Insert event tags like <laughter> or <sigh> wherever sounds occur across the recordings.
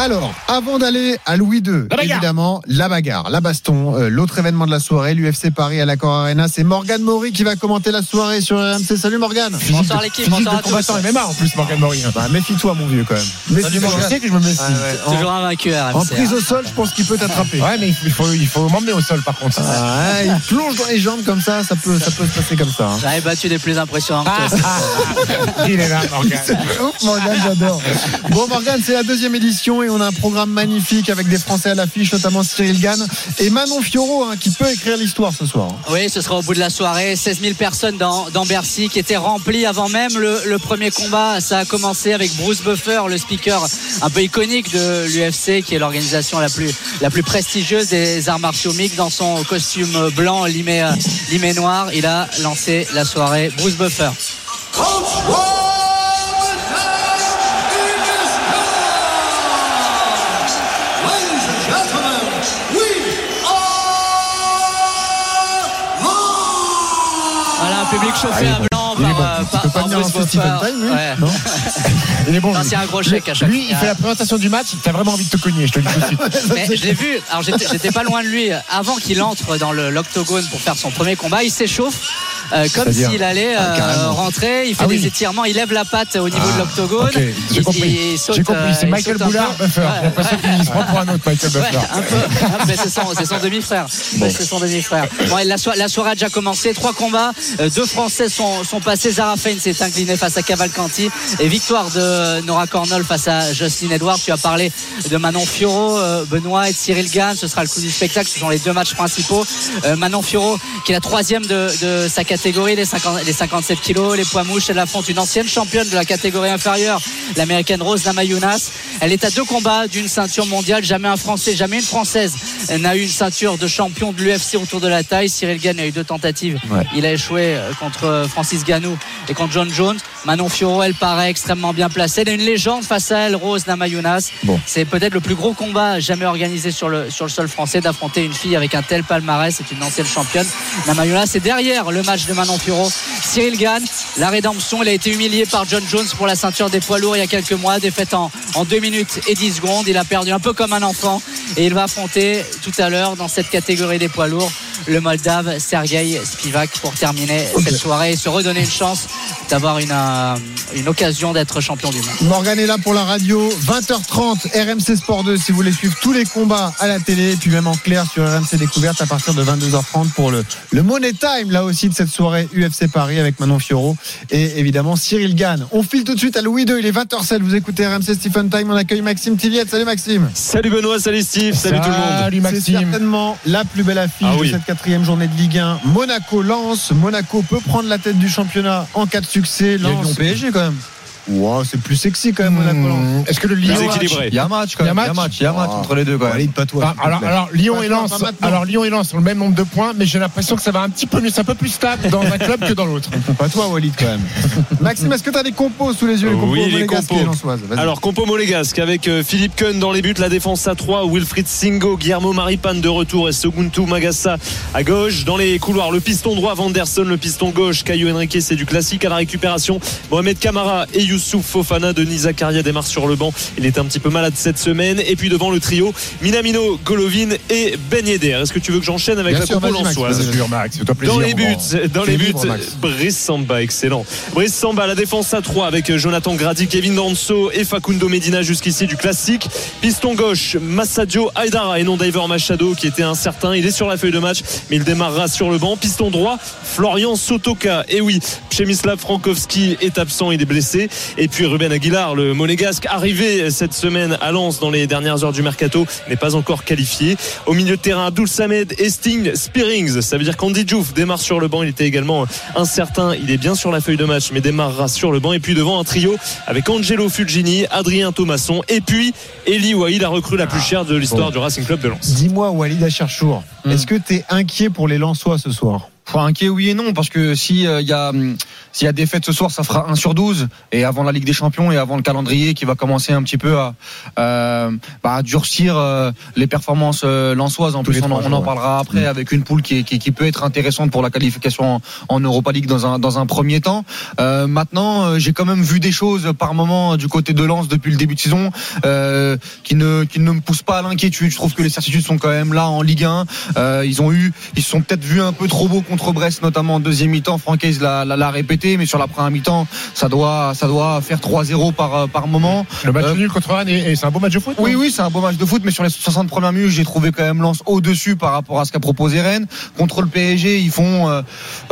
Alors, avant d'aller à Louis II, évidemment, la bagarre, la baston, euh, l'autre événement de la soirée, l'UFC Paris à l'Accor Arena, c'est Morgan Maury qui va commenter la soirée sur RMC. Salut Morgan. Bonsoir l'équipe, bonsoir à tous. combattant MMA en plus, Morgan Maury. Bah, méfie-toi, mon vieux, quand même. Méfie-toi. Je sais que je me méfie. Toujours un vainqueur. En prise hein. au sol, je pense qu'il peut t'attraper. Ouais, mais il faut, il faut m'emmener au sol par contre. Ah, ouais, il plonge dans les jambes comme ça, ça peut, ça peut se passer comme ça. hein. J'avais battu des plus impressionnants que toi. <laughs> il est là, Morgan. <laughs> Ouf, Morgan, j'adore. Bon, Morgan, c'est la deuxième édition et on a un programme magnifique avec des Français à l'affiche, notamment Cyril Gann et Manon Fiorot, hein, qui peut écrire l'histoire ce soir. Oui, ce sera au bout de la soirée. 16 000 personnes dans, dans Bercy qui étaient remplies avant même le, le premier combat. Ça a commencé avec Bruce Buffer, le speaker un peu iconique de l'UFC, qui est l'organisation la plus, la plus prestigieuse des arts martiaux mixtes. Dans son costume blanc limé, limé noir, il a lancé la soirée. Bruce Buffer. Chauffé à blanc Il est par, bon. Bruce <laughs> Il est c'est un gros chèque à chaque Lui, il fait la présentation du match, t'as vraiment envie de te cogner, je te le dis tout de suite. <laughs> Mais je l'ai vu, alors j'étais pas loin de lui avant qu'il entre dans l'octogone pour faire son premier combat. Il s'échauffe euh, comme s'il allait Ah, euh, rentrer. Il fait Ah des oui. étirements, il lève la patte au niveau Ah, de l'octogone. Ok, j'ai Il- compris. il saute, J'ai compris, euh, c'est il Michael Boulard. Buffer. Qu'il se prend pour un autre Michael Ouais, Buffer. un peu. <laughs> Ah, mais c'est son, demi-frère. Ouais, C'est son demi-frère. Bon, la, so- la soirée a déjà commencé. Trois combats. Euh, deux Français sont, sont passés. Zara Fein s'est incliné face à Cavalcanti. Et victoire de Nora Cornol face à Jocelyn Edwards. Tu as parlé de Manon Fiorot, euh, Benoît et Cyril Gann. Ce sera le coup du spectacle. Ce sont les deux matchs principaux. Euh, Manon Fiorot, qui est la troisième de, de sa catégorie, les, 50 les 57 kilos, les poids mouches. Elle affronte une ancienne championne de la catégorie inférieure, l'américaine Rose Namayunas. Elle est à deux combats d'une ceinture mondiale. Jamais un Français, jamais une Française n'a eu une ceinture de champion de l'UFC autour de la taille. Cyril Gann a eu deux tentatives. Ouais. Il a échoué euh, contre euh, Francis Ganou et contre John Jones. Manon Fiorot, elle paraît extrêmement bien placée. Elle est une légende face à elle, Rose Namayunas. Bon. C'est peut-être le plus gros combat jamais organisé sur le, sur le sol français d'affronter une fille avec un tel palmarès. C'est une ancienne championne. Namayunas est derrière le match de Manon Fiorot. Cyril Gann, la rédemption. Il a été humilié par John Jones pour la ceinture des poids lourds il y a quelques mois. Défaite en, en 2 minutes et 10 secondes. Il a perdu un peu comme un enfant. Et il va affronter tout à l'heure dans cette catégorie des poids lourds le Moldave Sergei Spivak pour terminer cette soirée et se redonner une chance d'avoir une, euh, une occasion d'être champion du monde. Morgan est là pour la radio, 20h30, RMC Sport 2, si vous voulez suivre tous les combats à la télé, et puis même en clair sur RMC Découverte à partir de 22h30 pour le, le Money Time, là aussi, de cette soirée UFC Paris avec Manon Fiorot et évidemment Cyril Gann. On file tout de suite à Louis II, il est 20h07, vous écoutez RMC Stephen Time, on accueille Maxime Tilliette. Salut Maxime. Salut Benoît, salut Steve, salut, tout le monde. Salut C'est Maxime. certainement la plus belle affiche Ah oui. de cette quatrième journée de Ligue 1. Monaco lance. Monaco peut prendre la tête du championnat en cas de succès. Lyon PSG quand même. Wow, c'est plus sexy quand même Monaco. Mmh, Est-ce que le Lyon équilibré. Il y a un match quand Il y a même. un Il y a un match, il y a un match Ah. entre les deux quand même. Walid, pas toi. Ah, te alors, Lyon Pas et toi, Lens, alors Lyon et Lens ont le même nombre de points, mais j'ai l'impression que ça va un petit peu mieux, c'est un peu plus stable dans un club que dans l'autre. <laughs> Pas toi, Walid, quand même. <laughs> Maxime, est-ce que tu as des compos sous les yeux, les compos Oui, les compos. et. Alors, compo monégasque avec euh, Philippe Kuhn dans les buts, la défense à 3, Wilfried Singo, Guillermo Maripan de retour et Seguntu Magassa à gauche. Dans les couloirs, le piston droit, Vanderson, le piston gauche, Caillou Henrique, c'est du classique à la récupération. Mohamed Kamara et Youssouf Fofana, Denis Zakaria démarre sur le banc. Il est un petit peu malade cette semaine. Et puis devant le trio, Minamino, Golovin et Ben Yedder. Est-ce que tu veux que j'enchaîne avec Bien la sûr, compo plaisir. Dans les buts, dans les buts. Brice Samba, excellent. Brice Samba, la défense à 3 avec Jonathan Grady, Kevin Danso et Facundo Medina jusqu'ici du classique. Piston gauche, Massadio Aydara et non Diver Machado qui était incertain. Il est sur la feuille de match, mais il démarrera sur le banc. Piston droit, Florian Sotoka. Et oui, Przemyslav Frankowski est absent, il est blessé. Et puis Ruben Aguilar, le monégasque, arrivé cette semaine à Lens dans les dernières heures du mercato, n'est pas encore qualifié. Au milieu de terrain, Abdul Samed, Esting, Spearings. Ça veut dire qu'Andy Diouf démarre sur le banc. Il était également incertain. Il est bien sur la feuille de match, mais démarrera sur le banc. Et puis devant un trio avec Angelo Fulgini, Adrien Thomasson et puis Eli Wahi, la recrue la plus chère de l'histoire bon. du Racing Club de Lens. Dis-moi, Walid Acharchour, Hmm. est-ce que tu es inquiet pour les Lensois ce soir? Enfin, inquiet oui et non parce que si il y a hum, s'il y a défaite ce soir ça fera 1 sur 12 et avant la Ligue des Champions et avant le calendrier qui va commencer un petit peu à euh, bah, durcir euh, les performances euh, lensoises. En Tous plus on, en- on ouais. parlera après avec une poule qui, est- qui, qui peut être intéressante pour la qualification en, en Europa League dans un dans un premier temps. Euh, maintenant j'ai quand même vu des choses par moment du côté de Lens depuis le début de saison qui ne qui ne me poussent pas à l'inquiétude. Je trouve que les certitudes sont quand même là en Ligue 1 Euh, ils ont eu ils se sont peut-être vus un peu trop beaux contre Brest notamment en deuxième mi-temps. Francaise l'a, l'a, l'a répété mais sur la première mi-temps ça doit ça doit faire 3-0 par par moment Le match Euh, nul contre Rennes, et, et c'est un beau match de foot oui, oui, c'est un beau match de foot, mais sur les 60 premières minutes, j'ai trouvé quand même Lens au-dessus par rapport à ce qu'a proposé Rennes. Contre le PSG, ils font, euh,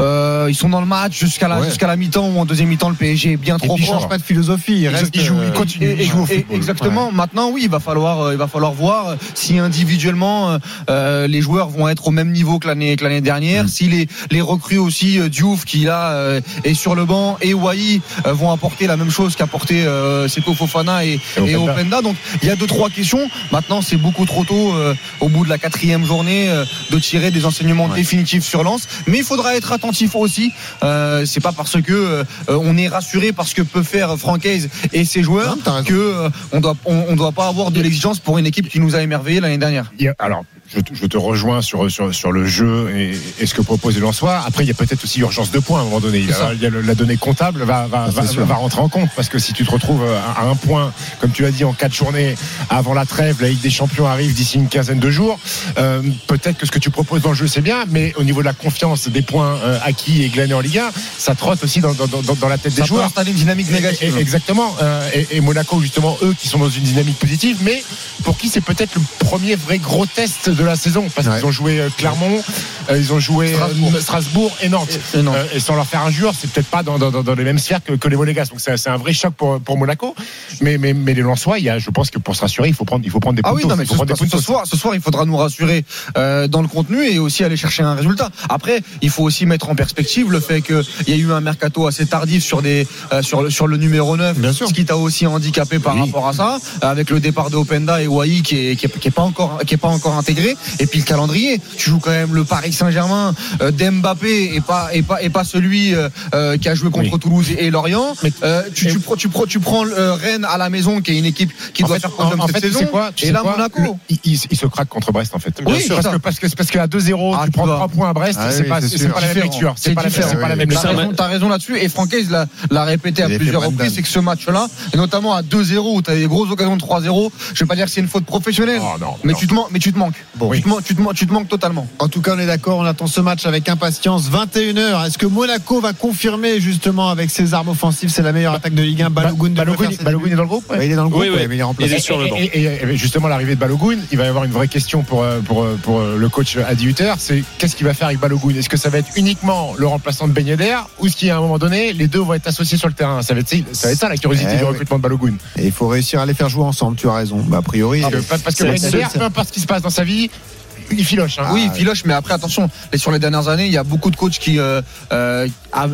euh, ils sont dans le match jusqu'à la, Ouais. jusqu'à la mi-temps ou en deuxième mi-temps, le PSG est bien Et trop puis, il fort. change pas de philosophie. Il reste, euh, jouent au football. Exactement. Maintenant, oui, il va falloir, euh, il va falloir voir euh, si individuellement euh, euh, les joueurs vont être au même niveau que l'année que l'année dernière, Mm. si les les recrues aussi euh, Diouf qui là euh, est sur le banc et Wai euh, vont apporter la même chose qu'apporté euh, Seko Fofana et, Et et Openda. Donc il y a deux trois questions. Maintenant, c'est beaucoup trop tôt euh, au bout de la quatrième journée euh, de tirer des enseignements définitifs sur Lens. Mais il faudra être attentif aussi. Euh, c'est pas parce que euh, on est rassuré parce que peut faire Francaise et ses joueurs Non, que euh, on doit on, on doit pas avoir de l'exigence pour une équipe qui nous a émerveillé l'année dernière. Alors, je, te- je te rejoins sur, sur, sur le jeu et, et ce que propose les Lensois. Après, il y a peut-être aussi urgence de points à un moment donné. Il y ça. a, il y a le- la donnée comptable va, va, Ça, va, va rentrer en compte parce que si tu te retrouves à, à un point, comme tu l'as dit, en quatre journées avant la trêve, la Ligue des Champions arrive d'ici une quinzaine de jours. euh, peut-être que ce que tu proposes dans le jeu c'est bien, mais au niveau de la confiance des points euh, acquis et glanés en Ligue 1, ça trotte aussi dans, dans, dans, dans la tête Ça des joueurs. installer une dynamique négative. Et- et- Exactement. Euh, et, et Monaco, justement, eux qui sont dans une dynamique positive, mais pour qui c'est peut-être le premier vrai gros test de la saison. Parce Ouais. qu'ils ont joué euh, Clermont, ils ont joué euh, Strasbourg. Strasbourg et Nantes. Et- et Nantes. Euh, et sans leur faire injure, c'est peut-être pas dans, dans, dans- les mêmes sphères que, que les Monégasques. Donc c'est un vrai choc pour, pour Monaco. Mais, mais, mais les Lensois, il y a, je pense que pour se rassurer, il faut prendre, il faut prendre des Ah oui, non, mais il ce, prendre des soir, ce soir, il faudra nous rassurer euh, dans le contenu et aussi aller chercher un résultat. Après, il faut aussi mettre en perspective le fait qu'il y a eu un mercato assez tardif sur des euh, sur le sur le numéro 9 Bien sûr. ce qui t'a aussi handicapé par Oui. rapport à ça, avec le départ de Openda et Wai qui est, qui est qui est pas encore qui est pas encore intégré. Et puis le calendrier, tu joues quand même le Paris Saint-Germain euh, d'Mbappé et pas et pas et pas celui euh, euh, qui a joué contre Oui. Toulouse et Lorient. Mais- Euh, tu, tu, prends- tu, prends- tu prends euh, Rennes à la maison qui est une équipe qui En doit fait, faire en, podium en cette fait, tu saison. sais quoi, tu et sais là quoi Monaco. Le- il, il- il se craque contre Brest en fait. Oui, parce, c'est ça. que, parce que parce qu'à 2-0, Ah, tu tu prends vois. 3 points à Brest, Ah c'est oui, pas, c'est c'est sûr. pas la même lecture. C'est pas, la- différent. c'est pas la même T'as lecture. raison, t'as raison là-dessus. Et Francaise l'a, l'a répété à plusieurs reprises, c'est que ce match-là, et notamment à 2-0 où t'as des grosses occasions de 3-0, je vais pas dire que c'est une faute professionnelle, Oh, mais non. tu te manques, mais tu te manques. Bon. Tu te manques, tu te manques, tu te manques totalement. En tout cas, on est d'accord, on attend ce match avec impatience. 21h. Est-ce que Monaco va confirmer justement avec ses armes offensives C'est la meilleure attaque de Ligue 1. Balogun, devrait Balogun, Balogun est dans le groupe ouais. Ouais, il est dans le groupe, Oui, oui. ouais, mais il est remplacé. Il est sur le banc. Et, et- et justement, l'arrivée de Balogun, il va y avoir une vraie question pour, euh, pour, euh, pour euh, le coach Adi Hutter, c'est qu'est-ce qu'il va faire avec Balogun? Est-ce que ça va être uniquement le remplaçant de Ben Yedder ou est-ce qu'à un moment donné, les deux vont être associés sur le terrain? Ça va, être, ça va être ça la curiosité Eh du oui. recrutement de Balogun. Et il faut réussir à les faire jouer ensemble, tu as raison. Bah, a priori. Parce que, euh, parce que c'est- Ben Yedder, peu importe ce qui se passe dans sa vie, il filoche. hein. oui, Ah, il filoche, mais après attention, et sur les dernières années, il y a beaucoup de coachs qui, euh, euh,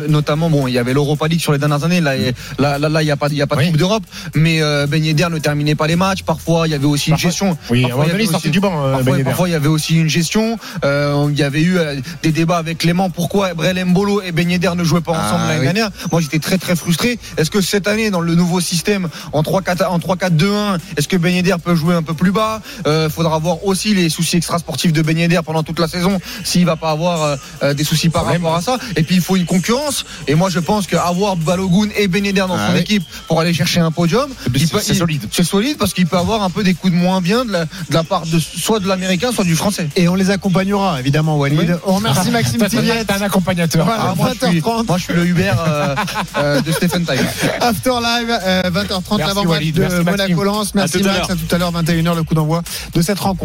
notamment, bon, il y avait l'Europa League sur les dernières années. Là, là, là, là, il y a pas, il y a pas de Oui. Coupe d'Europe, mais euh, Ben Yedder ne terminait pas les matchs. Parfois, il y avait aussi une gestion. Oui, Parfois, il y avait sortait aussi- du banc, euh, Ben Parfois, il y avait aussi une gestion. Euh, il y avait eu euh, des débats avec Clément. Pourquoi Brel Mbolo et Ben Yedder ne jouaient pas ensemble Ah, l'année oui. dernière Moi, j'étais très très frustré. Est-ce que cette année, dans le nouveau système en 3-4 en 3-4-2-1, est-ce que Ben Yedder peut jouer un peu plus bas? Euh, Faudra voir aussi les soucis extrasportifs de Ben Yedder pendant toute la saison, s'il va pas avoir euh, euh, des soucis par rapport à ça. Et puis il faut une concurrence. Et moi, je pense qu'avoir Balogun et Ben Yedder dans Ah, son oui. équipe pour aller chercher un podium, C'est- il peut- c'est solide. C'est solide parce qu'il peut avoir un peu des coups de moins bien de la, de la part de soit de l'américain, soit du français. Et on les accompagnera, évidemment, Walid. Oui. On remercie <laughs> Maxime Tilliette. Un accompagnateur. Voilà. Ah, moi, je suis, 20h30. moi, je suis le Uber euh, euh, de Stephen Time. <laughs> After Live, euh, 20h30, Merci, l'avant-match de. Monaco-Lens. Merci Max, à tout à l'heure, 21h, le coup d'envoi de cette rencontre.